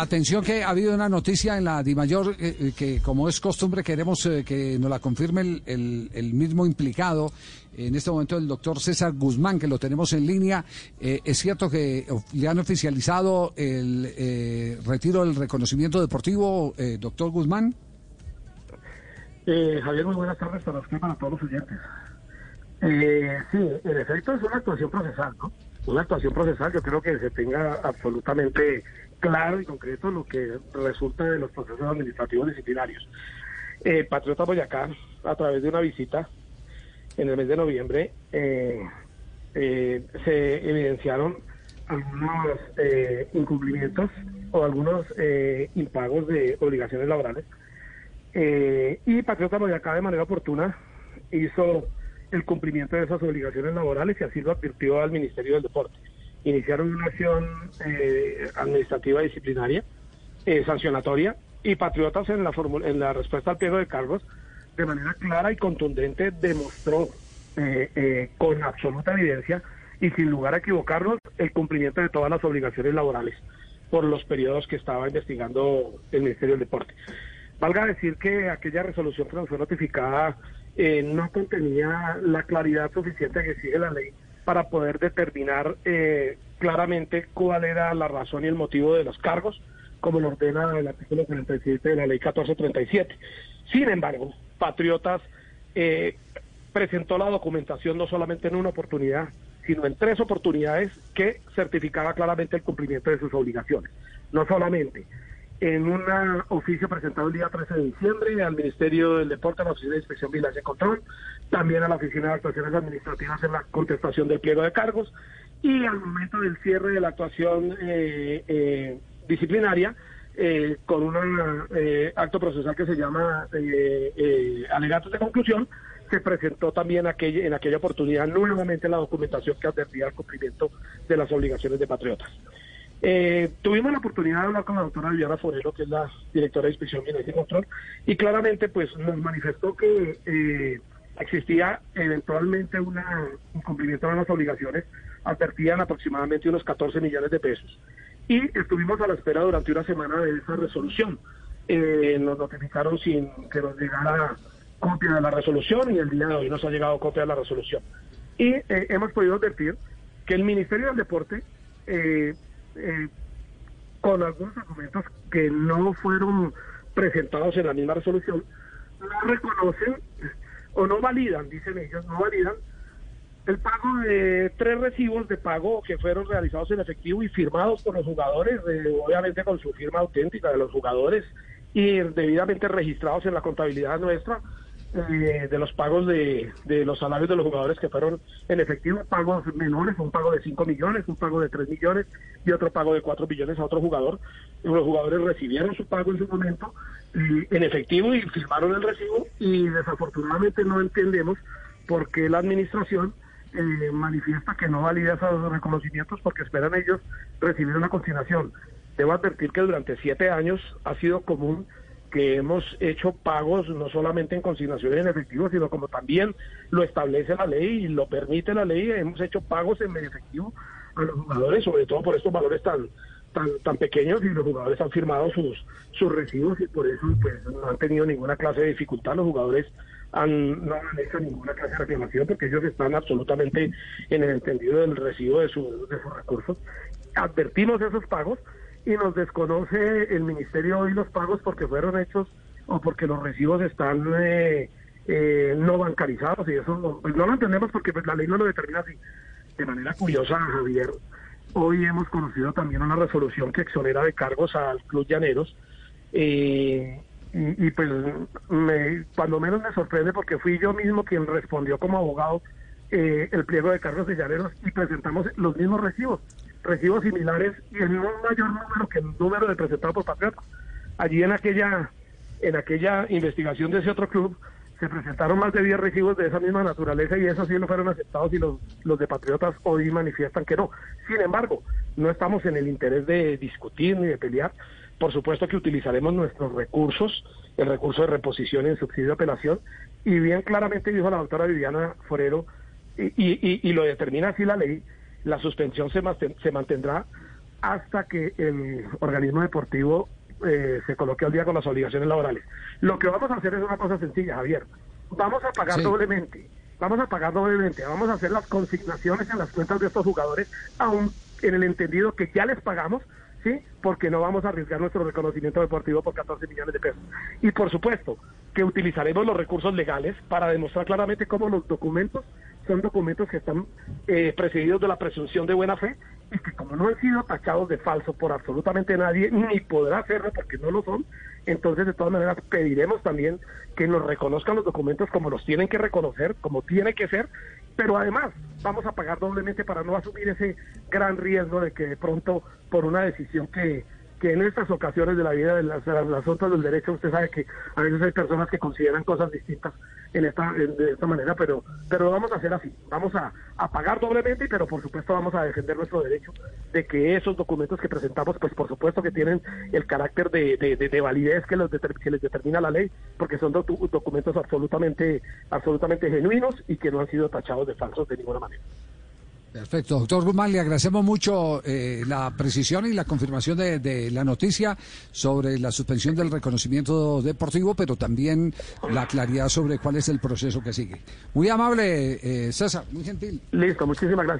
Atención que ha habido una noticia en la DIMAYOR eh, eh, que como es costumbre queremos eh, que nos la confirme el, mismo implicado, en este momento el doctor César Guzmán, que lo tenemos en línea. ¿Es cierto que le han oficializado el retiro del reconocimiento deportivo, doctor Guzmán? Javier, muy buenas tardes para usted para todos los oyentes. sí, en efecto es una actuación procesal, ¿no? Una actuación procesal, yo creo que se tenga absolutamente claro y concreto lo que resulta de los procesos administrativos disciplinarios. Eh, Patriota Boyacá, a través de una visita en el mes de noviembre, eh, eh, se evidenciaron algunos incumplimientos o algunos impagos de obligaciones laborales. y Patriota Boyacá, de manera oportuna, hizo el cumplimiento de esas obligaciones laborales y así lo advirtió al Ministerio del Deporte iniciaron una acción eh, administrativa disciplinaria, eh, sancionatoria, y Patriotas en la, en la respuesta al pliego de cargos, de manera clara y contundente, demostró eh, con absoluta evidencia y sin lugar a equivocarnos el cumplimiento de todas las obligaciones laborales por los periodos que estaba investigando el Ministerio del Deporte. Valga decir que aquella resolución que nos fue notificada no contenía la claridad suficiente que exige la ley para poder determinar eh, claramente cuál era la razón y el motivo de los cargos, como lo ordena el artículo 47 de la ley 1437. Sin embargo, Patriotas eh, presentó la documentación no solamente en una oportunidad, sino en tres oportunidades que certificaba claramente el cumplimiento de sus obligaciones. No solamente en un oficio presentado el día 13 de diciembre al Ministerio del Deporte, a la Oficina de Inspección Vigilancia y Control, también a la Oficina de Actuaciones Administrativas en la contestación del pliego de cargos y al momento del cierre de la actuación eh, eh, disciplinaria eh, con un acto procesal que se llama alegatos de conclusión, se presentó también aquella, en aquella oportunidad nuevamente la documentación que advertía el cumplimiento de las obligaciones de patriotas. Eh, tuvimos la oportunidad de hablar con la doctora Viviana Forero, que es la directora de Inspección Financiera y Control, y claramente pues nos manifestó que eh, existía eventualmente un incumplimiento de las obligaciones, advertían aproximadamente unos 14 millones de pesos. Y estuvimos a la espera durante una semana de esa resolución. Eh, nos notificaron sin que nos llegara copia de la resolución y el día de hoy nos ha llegado copia de la resolución. Y hemos podido advertir que el Ministerio del Deporte eh, eh, con algunos argumentos que no fueron presentados en la misma resolución, no reconocen o no validan, dicen ellos, no validan el pago de tres recibos de pago que fueron realizados en efectivo y firmados por los jugadores, obviamente con su firma auténtica de los jugadores y debidamente registrados en la contabilidad nuestra, eh, de los pagos de, de, los salarios de los jugadores que fueron en efectivo, pagos menores, un pago de 5 millones, un pago de 3 millones y otro pago de 4 millones a otro jugador. Los jugadores recibieron su pago en su momento en efectivo y firmaron el recibo y desafortunadamente no entendemos por qué la administración eh, manifiesta que no valida esos reconocimientos porque esperan ellos recibir una consignación. Debo advertir que durante siete años ha sido común que hemos hecho pagos no solamente en consignaciones en efectivo, sino como también lo establece la ley y lo permite la ley, hemos hecho pagos en efectivo a los jugadores, sobre todo por estos valores tan tan tan pequeños y los jugadores han firmado sus sus recibos y por eso pues no han tenido ninguna clase de dificultad, los jugadores han, no han hecho ninguna clase de reclamación porque ellos están absolutamente en el entendido del recibo de, su, de sus recursos. Advertimos esos pagos y nos desconoce el ministerio hoy los pagos porque fueron hechos o porque los recibos están eh, eh, no bancarizados y eso no, pues no lo entendemos porque pues, la ley no lo determina así. De manera curiosa, Javier, hoy hemos conocido también una resolución que exonera de cargos al Club Llaneros. Eh, y, pues me, cuando menos me sorprende porque fui yo mismo quien respondió como abogado el pliego de cargos Llaneros y presentamos los mismos recibos recibos similares y en un mayor número que el número de presentado por Patriotas. Allí en aquella, en aquella investigación de ese otro club se presentaron más de 10 recibos de esa misma naturaleza y esos sí no fueron aceptados y los, los de Patriotas hoy manifiestan que no. Sin embargo, no estamos en el interés de discutir ni de pelear. Por supuesto que utilizaremos nuestros recursos, el recurso de reposición en subsidio de apelación, y bien claramente dijo la doctora Viviana Forero, y, y, y lo determina así la ley, la suspensión se, se mantendrá hasta que el organismo deportivo eh, se coloque al día con las obligaciones laborales. Lo que vamos a hacer es una cosa sencilla, Javier. Vamos a pagar doblemente. Vamos a pagar doblemente. Vamos a hacer las consignaciones en las cuentas de estos jugadores, aún en el entendido que ya les pagamos, ¿sí? Porque no vamos a arriesgar nuestro reconocimiento deportivo por 14 millones de pesos. Y por supuesto que utilizaremos los recursos legales para demostrar claramente cómo los documentos son documentos que están eh, precedidos de la presunción de buena fe y que como no han sido tachados de falso por absolutamente nadie, ni podrá hacerlo porque no lo son, entonces de todas maneras pediremos también que nos reconozcan los documentos como los tienen que reconocer, como tiene que ser, pero además vamos a pagar doblemente para no asumir ese gran riesgo de que de pronto por una decisión que que en estas ocasiones de la vida de las, otras del derecho usted sabe que a veces hay personas que consideran cosas distintas en esta de esta manera pero pero lo vamos a hacer así. Vamos a, a pagar doblemente pero por supuesto vamos a defender nuestro derecho de que esos documentos que presentamos pues por supuesto que tienen el carácter de, de, validez que, los que les determina la ley porque son documentos absolutamente absolutamente genuinos y que no han sido tachados de falsos de ninguna manera Perfecto, doctor Guzmán, le agradecemos mucho eh, la precisión y la confirmación de, la noticia sobre la suspensión del reconocimiento deportivo, pero también la claridad sobre cuál es el proceso que sigue. Muy amable, eh, César, muy gentil. Listo, muchísimas gracias.